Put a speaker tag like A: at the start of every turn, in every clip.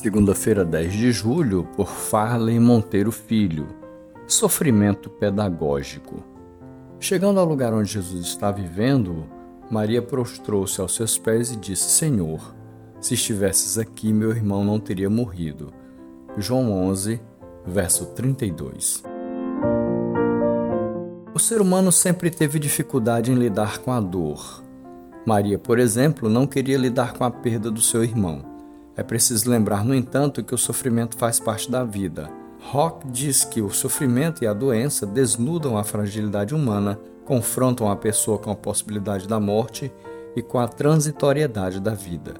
A: Segunda-feira, 10 de julho, por Farley Monteiro Filho. Sofrimento pedagógico. Chegando ao lugar onde Jesus está vivendo, Maria prostrou-se aos seus pés e disse: Senhor, se estivesses aqui, meu irmão não teria morrido. João 11, verso 32. O ser humano sempre teve dificuldade em lidar com a dor. Maria, por exemplo, não queria lidar com a perda do seu irmão. É preciso lembrar, no entanto, que o sofrimento faz parte da vida. Rock diz que o sofrimento e a doença desnudam a fragilidade humana, confrontam a pessoa com a possibilidade da morte e com a transitoriedade da vida.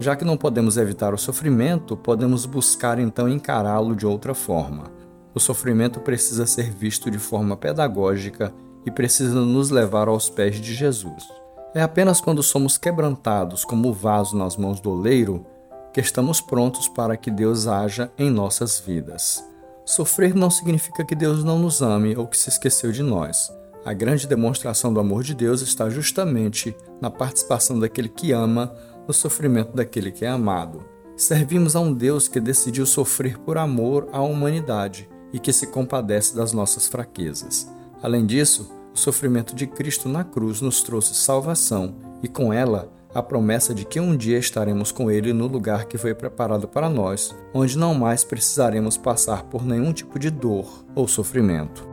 A: Já que não podemos evitar o sofrimento, podemos buscar então encará-lo de outra forma. O sofrimento precisa ser visto de forma pedagógica e precisa nos levar aos pés de Jesus. É apenas quando somos quebrantados como o vaso nas mãos do oleiro que estamos prontos para que Deus haja em nossas vidas. Sofrer não significa que Deus não nos ame ou que se esqueceu de nós. A grande demonstração do amor de Deus está justamente na participação daquele que ama no sofrimento daquele que é amado. Servimos a um Deus que decidiu sofrer por amor à humanidade e que se compadece das nossas fraquezas. Além disso, o sofrimento de Cristo na cruz nos trouxe salvação e, com ela, a promessa de que um dia estaremos com Ele no lugar que foi preparado para nós, onde não mais precisaremos passar por nenhum tipo de dor ou sofrimento.